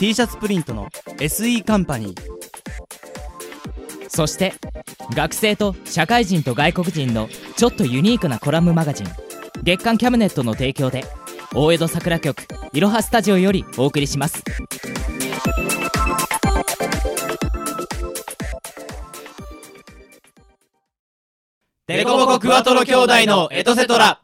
T シャツプリントの SE カンパニー。そして学生と社会人と外国人のちょっとユニークなコラムマガジン月刊キャムネットの提供で大江戸桜局いろはスタジオよりお送りします。デコボコクワトロ兄弟のエトセトラ。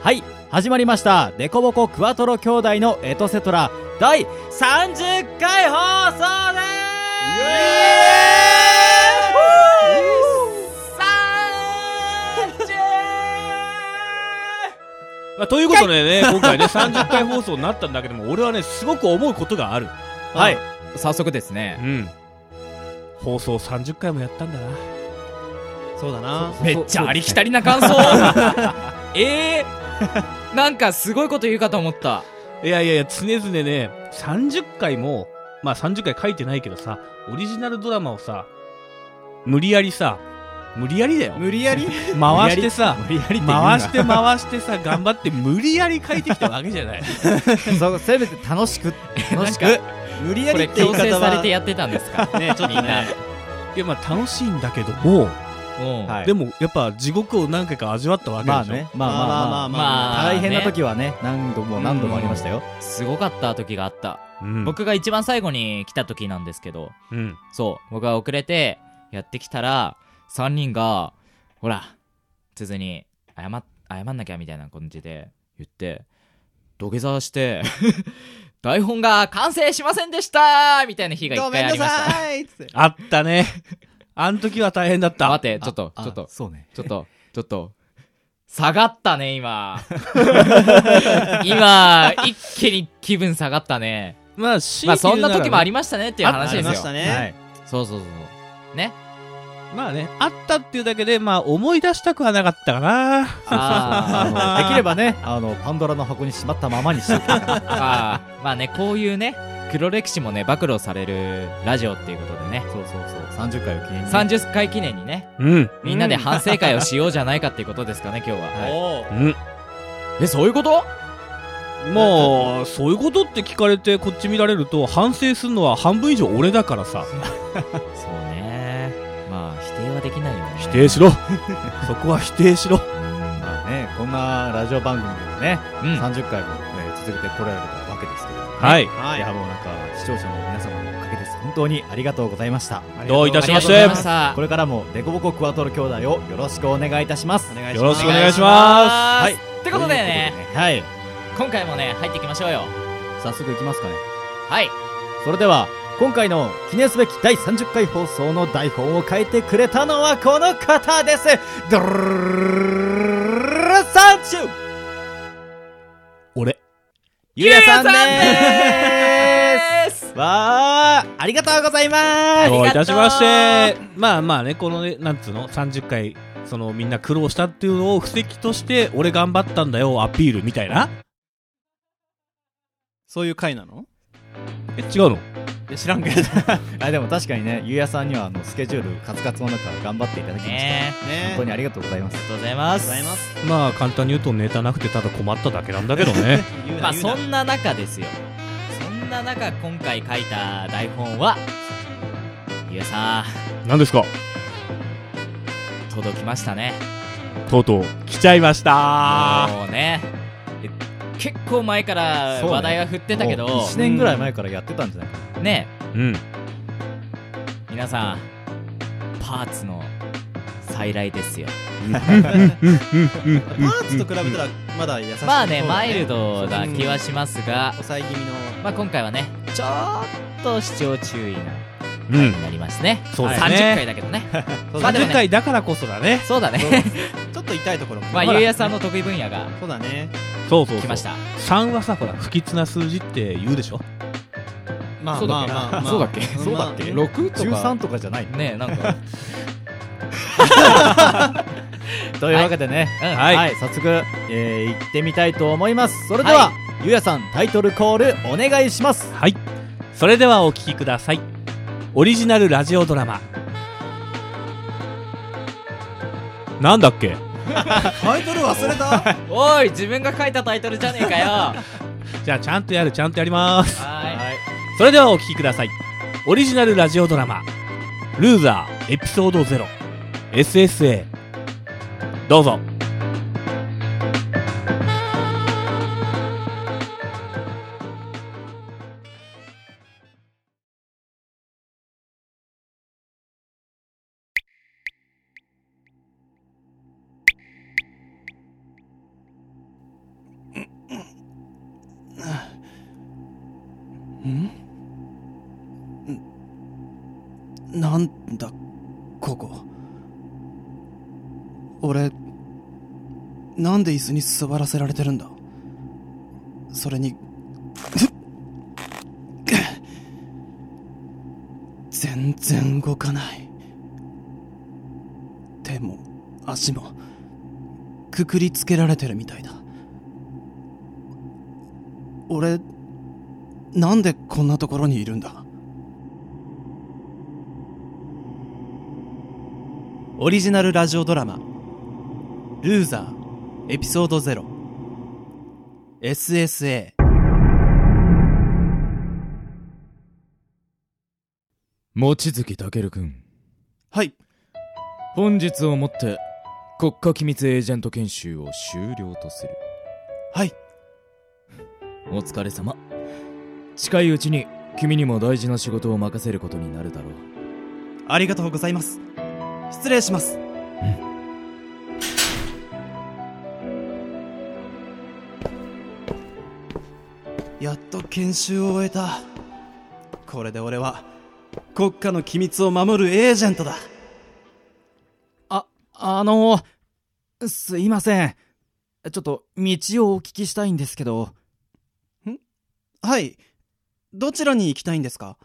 はい始まりました。デコボコクワトロ兄弟のエトセトラ第30回放送です！まあ、ということでね今回ね30回放送になったんだけども俺はねすごく思うことがある。はい。早速ですね。うん。放送30回もやったんだな。そうだな。めっちゃありきたりな感想。えー、なんかすごいこと言うかと思ったいやいやいや常々ね30回もまあ30回書いてないけどさオリジナルドラマをさ無理やりさ無理やりだよ。無理やり？回してさ無理やり？回して回してさ頑張って無理やり書いてきたわけじゃない。そうせめて楽しく楽しく。無理やりって言い強制されてやってたんですか？ねちょっとみんなね。いやまあ楽しいんだけども、うんはい。でもやっぱ地獄を何回か味わったわけでしょ、まあね。まあまあまあ。まあ大変な時はね何度も何度もありましたよ。すごかった時があった、うん、僕が一番最後に来た時なんですけどうん。そう。僕が遅れてやってきたら3人がほら鈴に謝っ謝んなきゃみたいな感じで言って土下座して 台本が完成しませんでしたみたいな日が一ごめんな回ありました。さいっつって。あったねあの時は大変だった。待ってちょっとちょっと。そうね。ちょっとちょっと。下がったね今。今一気に気分下がったね。まあ強まあそんな時もありましたねっていう話ですよ。ありましたね。はい。そうそうそうね。まあねあったっていうだけでまあ思い出したくはなかったかな。できればねあのパンドラの箱にしまったままにして あー。まあねこういうね黒歴史もね暴露されるラジオっていうことでね。そうそうそう。30回を記念に。ね30回記念にね。うん。みんなで反省会をしようじゃないかっていうことですかね今日は、おー。うん。えそういうこと？まあそういうことって聞かれてこっち見られると反省するのは半分以上俺だからさ。そうね。まあ否定はできないよね。否定しろ。そこは否定しろ。うん。まあねこんなラジオ番組でねうん。30回もね続けてこられたわけですけどねはい。はい。い。やもうなんか視聴者の皆様のおかげです。本当にありがとうございました。どういたしまして。これからもデコボコクワトロ兄弟をよろしくお願いいたします。お願い。よろしくお願い。しはますってことでねということではい。今回もね入っていきましょうよ。早速いきますかね。はい。それでは今回の記念すべき第30回放送の台本を書いてくれたのはこの方です。ドルルルサンチュ俺ゆうやさんででーすす。わーありがとうございます。どういたしまして。まあまあねこのねなんつうの？30回そのみんな苦労したっていうのを布石として俺頑張ったんだよアピールみたいな。そういう回なの？え違うの？え知らんけど。あでも確かにねゆうやさんにはあのスケジュールカツカツの中頑張っていただきました、ねね本当にありがとうございます。ありがとうございます。ございます。まあ簡単に言うとネタなくてただ困っただけなんだけどね。まあ言うな言うなそんな中ですよ。そんな中今回書いた台本はゆうさ何ですか？ん届きましたね。とうとう来ちゃいました。もうね。え結構前から話題は振ってたけど、1年ぐらい前からやってたんじゃない？かなね。うん。皆さんパーツの再来ですよ。パーツと比べたらまだ優しいまあね方だマイルドな気はしますが、抑え気味の。まあ、今回はねちょっと視聴注意なうん回になりますね、そうですね。30回だけどね。そうだまあでも30回だからこそだね。そうだね と痛いところも。まあゆうやさんの得意分野がそうだねそうそう。来ました。3はさほら不吉な数字って言うでしょ？まあそうだっけ？まあまあ まあ。そうだっけ？まあそうだっけ？まあ。6とか13とかじゃないねえなんか。というわけでね、うんはい、早速、えー、行ってみたいと思います。それでは、はゆうやさんタイトルコールお願いします。はい。それではお聞きください。オリジナルラジオドラマ。なんだっけ？タイトル忘れた？おい自分が書いたタイトルじゃねえかよ。は じゃあちゃんとやるちゃんとやります。ーい。それではお聞きください。オリジナルラジオドラマ「ルーザーエピソード 0SSA」どうぞん？なんだ？ここ。俺なんで椅子に座らせられてるんだ？それに 全然動かない。手も足もくくりつけられてるみたいだ。俺なんでこんなところにいるんだ？オリジナルラジオドラマ「ルーザーエピソード 0SSA」望月健くん。はい。本日をもって国家機密エージェント研修を終了とする。はい。お疲れ様近いうちに君にも大事な仕事を任せることになるだろう。ありがとうございます。失礼します。やっと研修を終えた。これで俺は国家の機密を守るエージェントだ。ああのすいません。ちょっと道をお聞きしたいんですけど。はいどちらに行きたいんですか？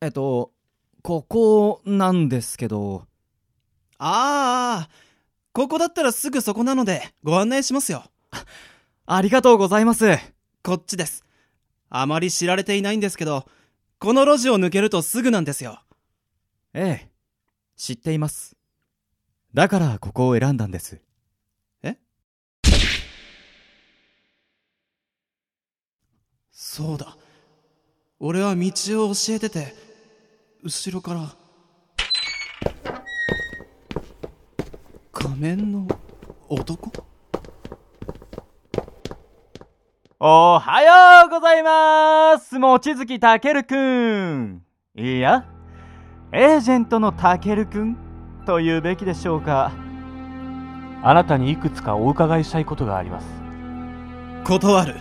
えっとここなんですけど。ああここだったらすぐそこなのでご案内しますよ。ありがとうございます。こっちです。あまり知られていないんですけどこの路地を抜けるとすぐなんですよ。ええ知っています。だからここを選んだんです。そうだ俺は道を教えてて後ろから。仮面の男？おはようございます。望月たけるくん。いやエージェントのたけるくんと言うべきでしょうか。あなたにいくつかお伺いしたいことがあります。断る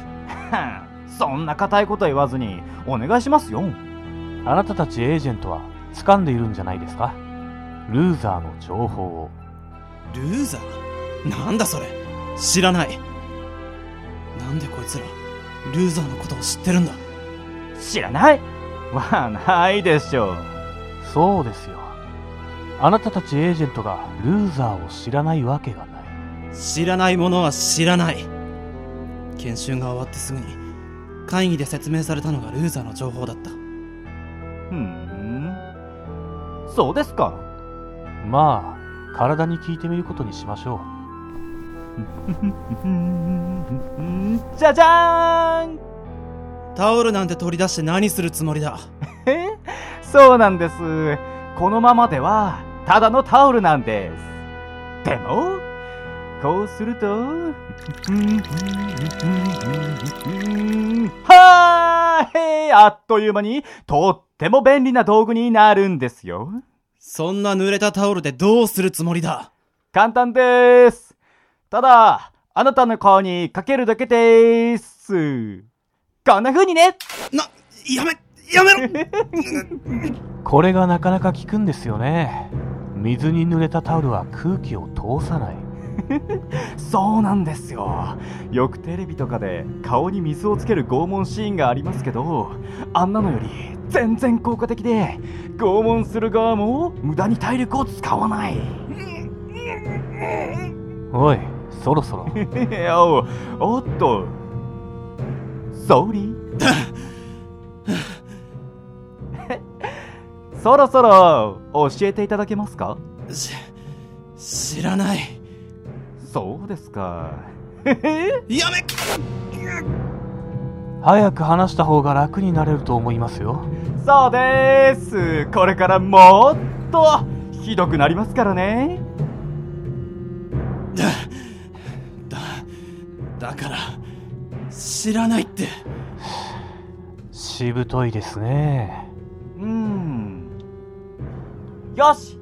そんな固いこと言わずにお願いしますよ。あなたたちエージェントは掴んでいるんじゃないですか？ルーザーの情報を。ルーザー？なんだそれ？知らない。なんでこいつらルーザーのことを知ってるんだ？知らない？はないでしょう。そうですよ。あなたたちエージェントがルーザーを知らないわけがない。知らないものは知らない。研修が終わってすぐに会議で説明されたのがルーザーの情報だった。ふん。そうですか。まあ体に聞いてみることにしましょじゃじゃーん。タオルなんて取り出して何するつもりだ？え？そうなんです。このままではただのタオルなんです。でもこうすると。はーい！あっという間にとっても便利な道具になるんですよ。そんな濡れたタオルでどうするつもりだ？簡単です。ただあなたの顔にかけるだけです。こんな風にね。な、やめ、やめろ！これがなかなか効くんですよね。水に濡れたタオルは空気を通さない そうなんですよ。よくテレビとかで顔に水をつける拷問シーンがありますけどあんなのより全然効果的で拷問する側も無駄に体力を使わない。おいそろそろ。おおっと。ソーリーそろそろ教えていただけますか？し、知らない。そうですか。やめ。早く話した方が楽になれると思いますよ。そうです。これからもっとひどくなりますからね。だ、だ、だから、知らないって。しぶといですね。うーん。よし。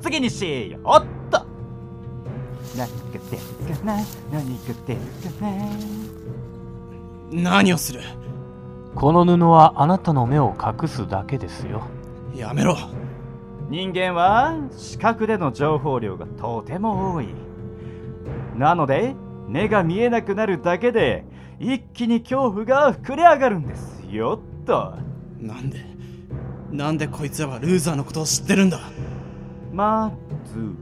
次にしよう何が出るかな何が出るかな何をする？この布はあなたの目を隠すだけですよ。やめろ。人間は視覚での情報量がとても多い。なので目が見えなくなるだけで一気に恐怖が膨れ上がるんです。よっと。なんで、なんでこいつらはルーザーのことを知ってるんだ？まず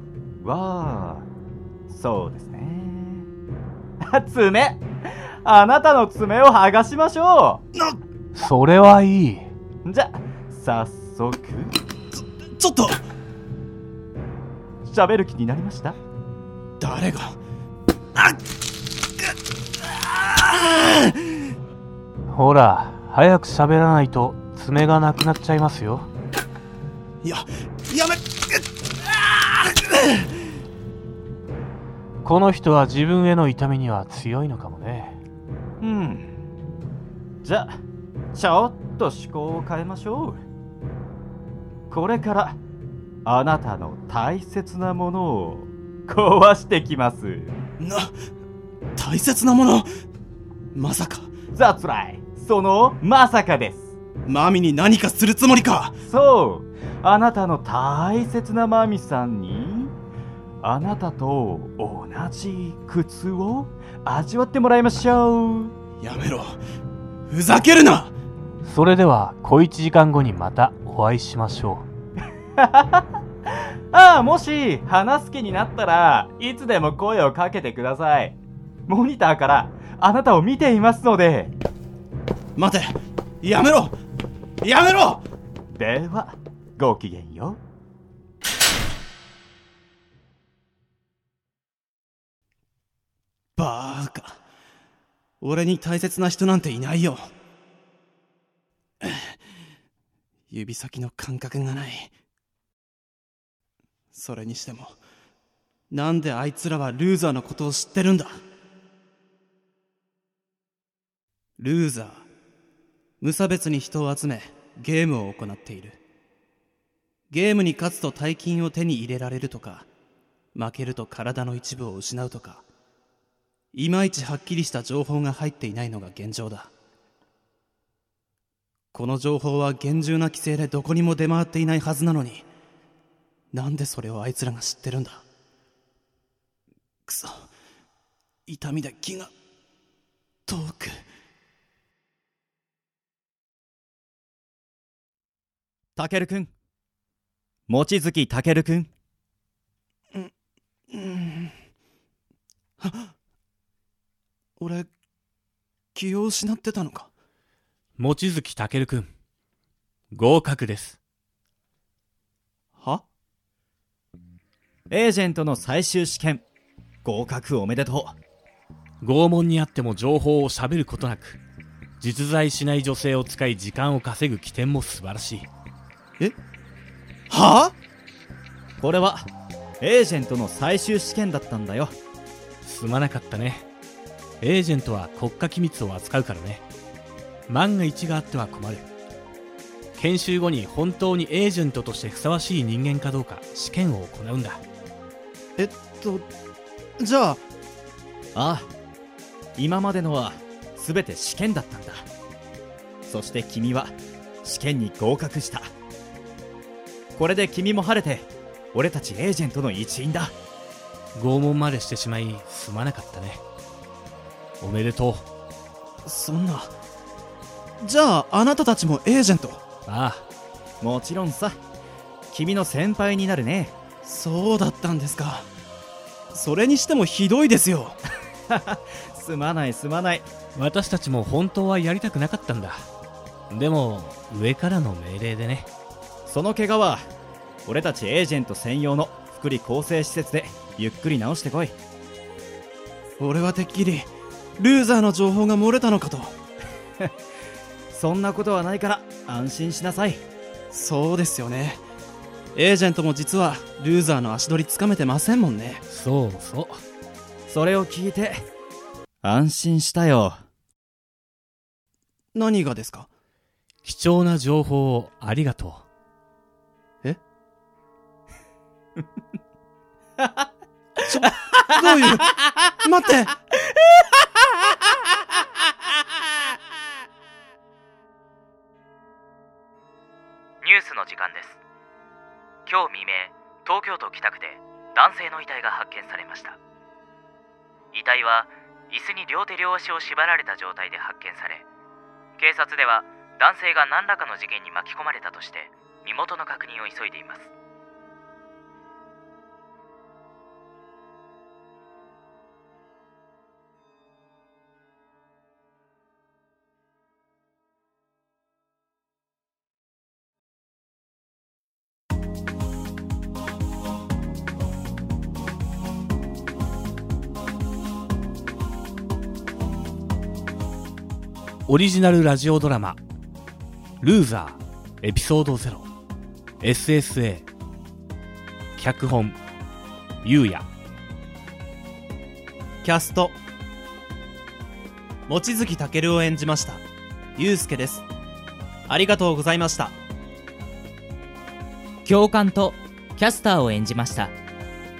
はそうですね。あ 爪。あなたの爪を剥がしましょそれはいい。うじゃ早速。ちょっと。喋る気になりました？誰が？ほら早く喋らないと爪がなくなっちゃいますよ。いや、やめこの人は自分への痛みには強いのかもね。うん。じゃあちょっと思考を変えましょう。これからあなたの大切なものを壊してきます。な、大切なもの？まさか、ザツライそのまさかです。マミに何かするつもりか。そう。あなたの大切なマミさんにあなたと同じ苦痛を味わってもらいましょう。やめろ。ふざけるな。それでは小1時間後にまたお会いしましょ ああもし話す気になったらいつでも声をかけてください。モニターからあなたを見ていますので。待て。やめろ。やめろ。ではごきげんよバーカ。俺に大切な人なんていないよ。指先の感覚がない。それにしても、なんであいつらはルーザーのことを知ってるんだルーザー。無差別に人を集め、ゲームを行っている。ゲームに勝つと大金を手に入れられるとか、負けると体の一部を失うとか、いまいちはっきりした情報が入っていないのが現状だ。この情報は厳重な規制でどこにも出回っていないはずなのに、なんでそれをあいつらが知ってるんだ？くそ、痛みで気が、遠く。たけるくん望月たけるくんうん。は俺、気を失ってたのか？望月たけるくん合格です。は？エージェントの最終試験合格おめでと拷問にあっても情報を喋ることなく実在しない女性を使い時間を稼ぐ起点も素晴らしい。は？うこれはエージェントの最終試験だったんだよ。すまなかったねエージェントは国家機密を扱うからね。万が一があっては困る。研修後に本当にエージェントとしてふさわしい人間かどうか試験を行うんだ。えっとじゃあ。ああ。今までのは全て試験だったんだ。そして君は試験に合格した。これで君も晴れて俺たちエージェントの一員だ。拷問までしてしまいすまなかったねおめでとう。そんな。じゃああなたたちもエージェント？あもちろんさ。君の先輩になるね。そうだったんですか。それにしてもひどいですよ。すまないすまない。あ私たちも本当はやりたくなかったんだ。でも上からの命令でね。その怪我は俺たちエージェント専用の福利厚生施設でゆっくり治してこい。俺はてっきりルーザーの情報が漏れたのかと。そんなことはないから安心しなさい。そうですよね。エージェントも実はルーザーの足取りつかめてませんもんね。そうそう。それを聞いて安心したよ。何がですか？貴重な情報をありがと どういう？待ってニュースの時間です。今日未明東京都北区で男性の遺体が発見されました。遺体は椅子に両手両足を縛られた状態で発見され警察では男性が何らかの事件に巻き込まれたとして身元の確認を急いでいます。オリジナルラジオドラマ「ルーザーエピソード 0SSA」脚本ゆうやキャスト望月健を演じましたゆうすけです。ありがとうございました。教官とキャスターを演じました。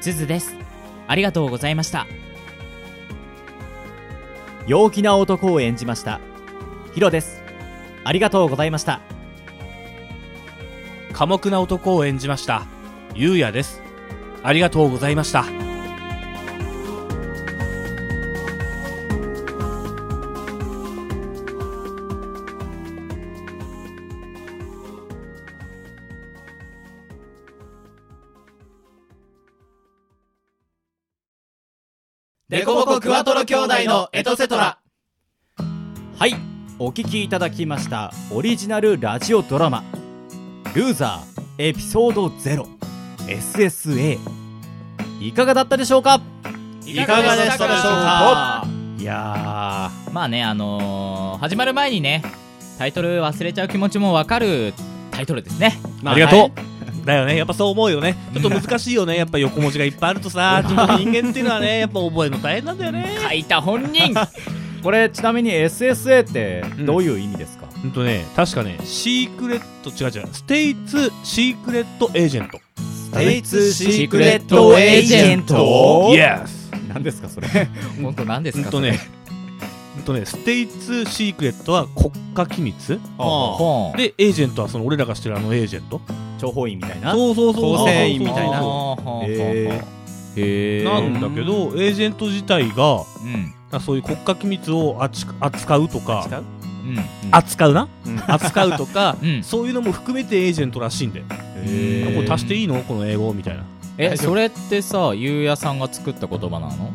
ズズです。ありがとうございました。陽気な男を演じましたヒロです。ありがとうございました。寡黙な男を演じました。ゆうやです。ありがとうございました。デコボコクワトロ兄弟のエトセトラ。はいお聞きいただきましたオリジナルラジオドラマ「ルーザーエピソード 0SSA」いかがだったでしょうか？いかがでしたでしょうか？いやまあねあのー始まる前にねタイトル忘れちゃう気持ちもわかるタイトルですね。ありがとう、だよね。やっぱそう思うよね。ちょっと難しいよね。やっぱ横文字がいっぱいあるとさ自分の人間っていうのはねやっぱ覚えるの大変なんだよね。書いた本人。ー これちなみに SSA ってどういう意味ですか、ほん。とね確かねシークレット違う違う States Secret Agent。States Secret Agent。yes 何ですかそれ？本当何ですかほんとねほんとね States Secret は国家機密？ほんでエージェントはその俺らが知ってるあのエージェント？諜報員みたいな？そうそうそう。構成員みたいな？そうほんほんほんへーへーなんだけどエージェント自体がうん。あそういう国家機密を扱扱うとか扱う？な、うん。扱うとか、うん。そういうのも含めてエージェントらしいんだよ、へー。これ足していいの？この英語みたいな。えそれってさゆうやさんが作った言葉なの？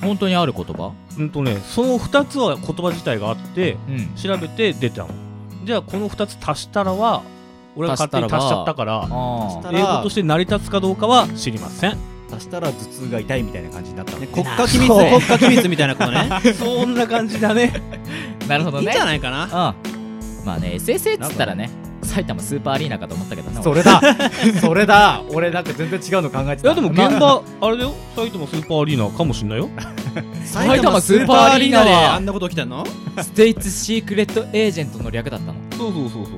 本当にある言葉？うんとねその2つは言葉自体があってうん。調べて出たの。じゃあこの2つ足したらは俺が勝手に足しちゃったから英語として成り立つかどうかは知りません。足したら頭痛が痛いみたいな感じになったの。ね国家機密。国家機密みたいなことね。そんな感じだね。なるほどね。いいんじゃないかな。うんまあね SSA っつったらね埼玉スーパーアリーナかと思ったけどねそれだ。それだ。俺なんか全然違うの考えてた。いやでも現場あ。れだよ。埼玉スーパーアリーナかもしんないよ。埼玉スーパーアリーナではあんなこと起きたの？ステイツシークレットエージェントの略だったの。そうそうそうそう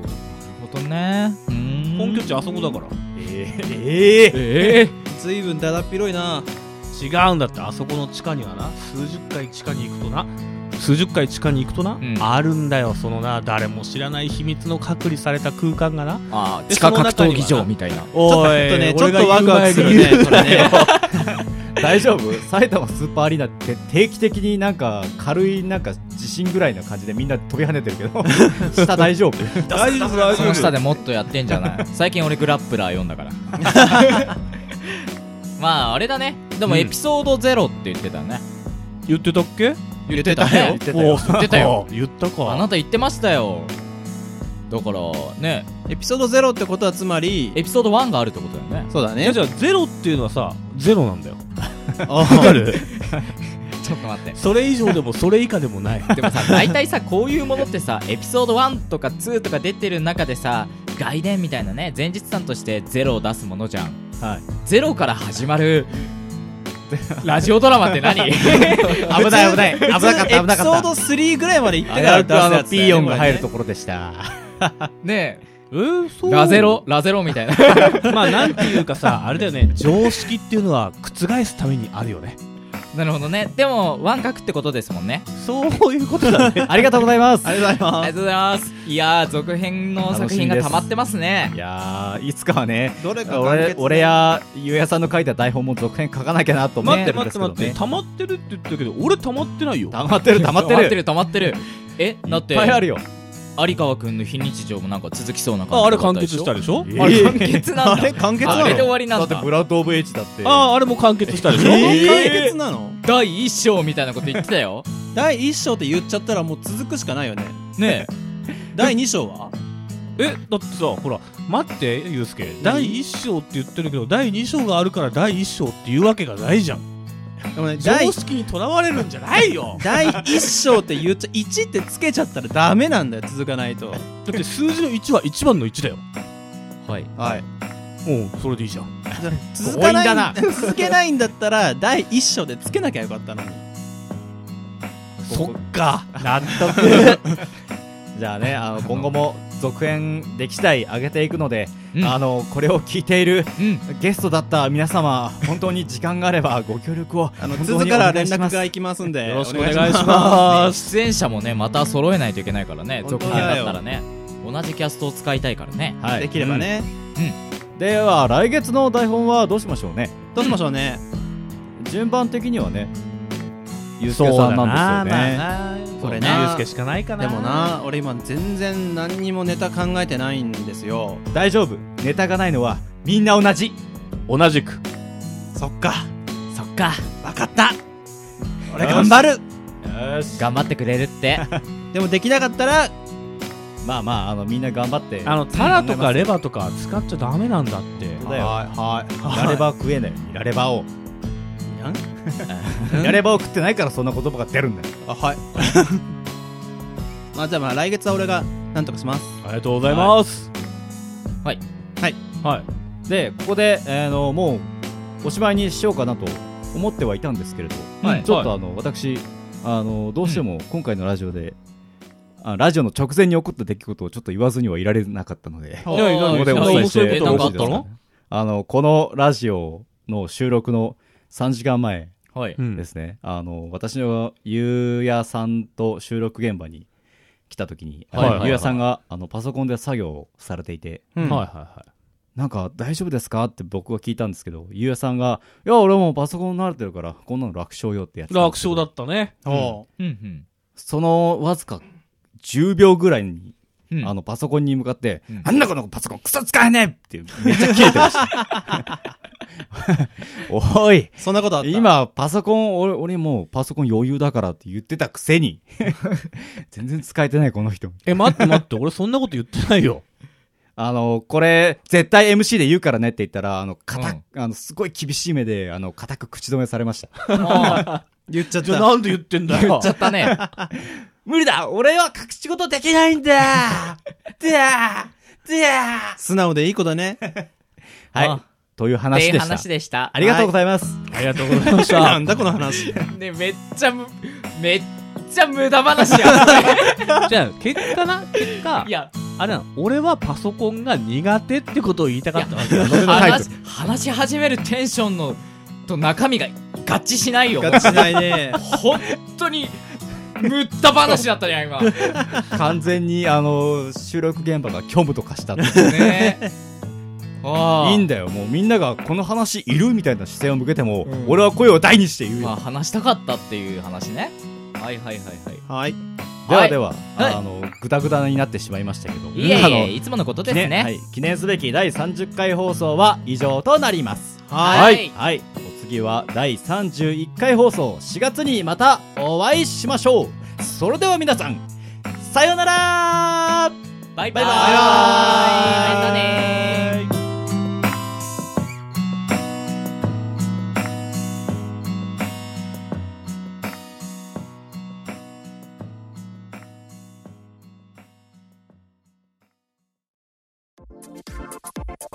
ほどね。本拠地あそこだから。えー、えー。ええずいぶんだだっ広いな。違うんだってあそこの地下にはな。数十回地下に行くとな。数十回地下に行くとな、ん。あるんだよ。そのな誰も知らない秘密の隔離された空間がな。あで地下格闘技場みたいな。おちょっとねちょっとワクワクするねそれね 大丈夫？埼玉スーパーアリーナって定期的になんか軽いなんか地震ぐらいな感じでみんな飛び跳ねてるけど 下大丈夫？大丈夫大その下でもっとやってんじゃない？最近俺グラップラー読んだから。まああれだね。でもエピソードゼロって言ってたね、言ってたっけ？言ってたね言ってたよ。言ってたよ。言ったか。あなた言ってましたよだからね。エピソードゼロってことはつまりエピソード1があるってことだよね。そうだね。じゃあゼロっていうのはさゼロなんだよ。あわかるちょっと待って。それ以上でもそれ以下でもない。でもさ大体さこういうものってさエピソード1とか2とか出てる中でさ外伝みたいなね前日談としてゼロを出すものじゃん。はい。ゼロから始まる ラジオドラマって何？危ない危ない。危なかった危なかった。エピソード3ぐらいまで行って危から出すやつだよねピーヨンが入ることころでした ねえ。ー、そう。えラゼロラゼロみたいな。まあなんていうかさあれだよね。常識っていうのは覆すためにあるよね。なるほどね。でもワンカクってことですもんね。そういうことだね。ありがとうございます。ありがとうございます。ありがとうございます。いやー続編の作品が溜まってますね。いやーいつかはねどれか完俺結俺やゆうやさんの書いた台本も続編書かなきゃなと思ってるん待って待ってですけどね待って。溜まってるって言ってるけど俺溜まってないよ。溜まってる溜まってる。溜まってる溜まってる。えだっていっぱいあるよ有川君の非日常もなんか続きそうな感じああれ完だったでしょ？結したでしょ？あれ完結なんだ。あれ完結なの？あれで終わりなんだ。ってだブラッド・オブ・エイジだって。あああれも完結したでしょ、完結なの第一章みたいなこと言ってたよ。第1章って言っちゃったらもう続くしかないよね。ね 第2章は？えだってさほら待ってユうスケ。第1章って言ってるけど第2章があるから第1章っていうわけがないじゃんでもね第常識にとらわれるんじゃないよ。第1章って言っちゃ1ってつけちゃったらダメなんだよ続かないと。だって数字の1は1番の1だよ。はい。はい。もうそれでいいじゃん。続かない強引だな。続けないんだったら第1章でつけなきゃよかったのに。そっか。納得。じゃあねあの今後も続編でき次第上げていくので、うん。あのこれを聞いているうん。ゲストだった皆様本当に時間があればご協力をあの続から連お願いします。絡が行きますんでよろしくお願いしす。ます。出演者もねまた揃えないといけないからね続編だったらね。同じキャストを使いたいからね。はい。できればね、では来月の台本はどうしましょうね？どうしましょうね。順番的にはねゆうすけさんなんですよね、これね。ユうスケしかないかなでもな俺今全然何にもネタ考えてないんですよ。大丈夫。ネタがないのはみんな同じ。同じく。そっか。そっか。分かった。俺頑張る。よし。頑張ってくれるって。でもできなかったらまあまああのみんな頑張って。あのタラとかレバとか使っちゃダメなんだって。そうだよ。はいはい。ニラレバ食えないニラレバを。やん。ニラレバを食ってないからそんな言葉が出るんだよ。あはい。まあじゃあまあ来月は俺がなんとかします。ありがとうございます。はい。はい。はい。でここで、えーのもうおしまいにしようかなと思ってはいたんですけれど、はい。ちょっとあの、私あのどうしても今回のラジオで、あラジオの直前に起こった出来事をちょっと言わずにはいられなかったので。はい。いやいやここでお伝えしてあのこのラジオの収録の3時間前ですね、あの私のゆうやさんと収録現場に来た時に、はいはいはい。ゆうやさんがあのパソコンで作業をされていて、うん。はいはいはい。なんか大丈夫ですか？って僕が聞いたんですけど、ゆうやさんが、いや、俺もうパソコン慣れてるから、こんなの楽勝よってやつ。楽勝だったね。おううんうん。そのわずか10秒ぐらいに、うん。あのパソコンに向かって、うん。あんなこのパソコンクソ使えねえってめっちゃ切れてました。おい、そんなことあった？今パソコン、俺、俺もうパソコン余裕だからって言ってたくせに、全然使えてないこの人。え待って待って。俺そんなこと言ってないよ。あの、これ、絶対 MC で言うからねって言ったら、あの、かた、あの、すごい厳しい目で、あの、固く口止めされました。あ言っちゃっじゃあたなんで言ってんだー言よっちゃったね。無理だ。俺は隠し事できないんだ。だだ素直でいい子だね。はい。あという話でした話でした。ありがとうございます、ありがとうございましなたんだこの話。ね、めっちゃむ、めっちゃ無駄話やったね。じゃあ結果な？結果いや、あれなの？俺はパソコンが苦手ってことを言いたかったわけ話し、話し始めるテンションの、と中身が合致しないよ。ガチしないね。本当に、むった話だったじゃん、今。完全にあの収録現場が虚無と化したってねああいいんだよ。もうみんながこの話いるみたいな視線を向けても、うん。俺は声を大にして言うよ、まあ、話したかったっていう話ね。はいはいはいはい。はい。ではでは、はい。あのグダグダになってしまいましたけど。いえいえ、いつものことですね。記念はい、記念すべき第30回放送は以上となります。はい。はい、お次は第31回放送。4月にまたお会いしましょう。それでは皆さんさようなら。バイバイ。バイバイ。またね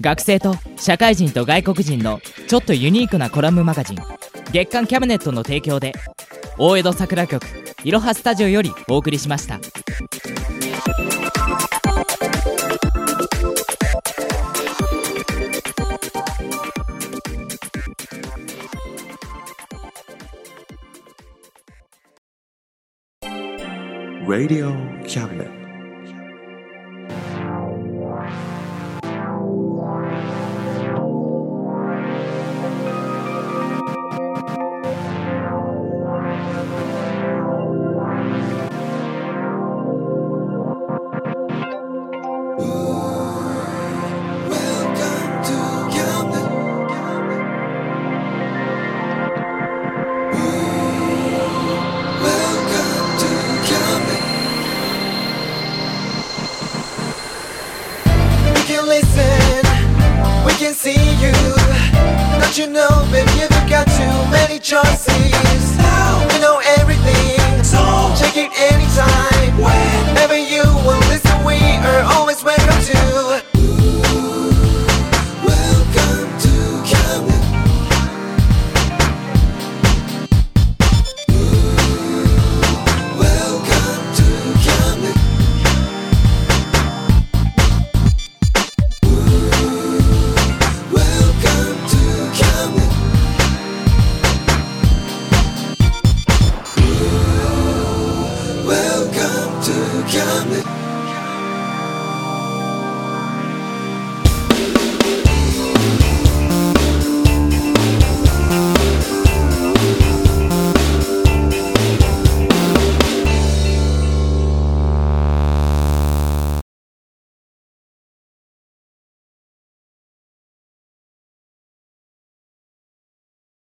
学生と社会人と外国人のちょっとユニークなコラムマガジン月刊キャビネットの提供で大江戸桜局いろはスタジオよりお送りしました Radio Cabinet.